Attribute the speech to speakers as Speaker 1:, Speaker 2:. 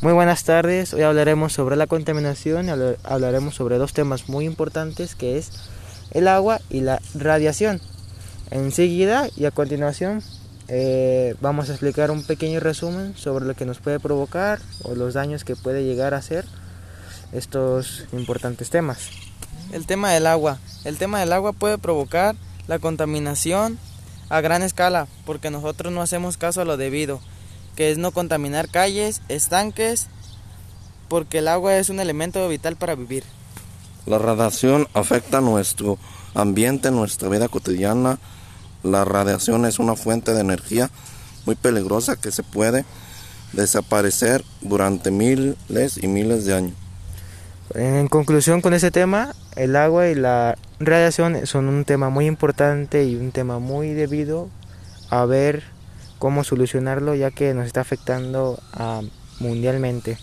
Speaker 1: Muy buenas tardes, hoy hablaremos sobre la contaminación y hablaremos sobre dos temas muy importantes que es el agua y la radiación. Enseguida y a continuación eh, vamos a explicar un pequeño resumen sobre lo que nos puede provocar o los daños que puede llegar a hacer estos importantes temas.
Speaker 2: El tema del agua. El tema del agua puede provocar la contaminación a gran escala porque nosotros no hacemos caso a lo debido que es no contaminar calles, estanques, porque el agua es un elemento vital para vivir.
Speaker 3: La radiación afecta nuestro ambiente, nuestra vida cotidiana. La radiación es una fuente de energía muy peligrosa que se puede desaparecer durante miles y miles de años.
Speaker 1: En conclusión con ese tema, el agua y la radiación son un tema muy importante y un tema muy debido a ver cómo solucionarlo ya que nos está afectando ah, mundialmente.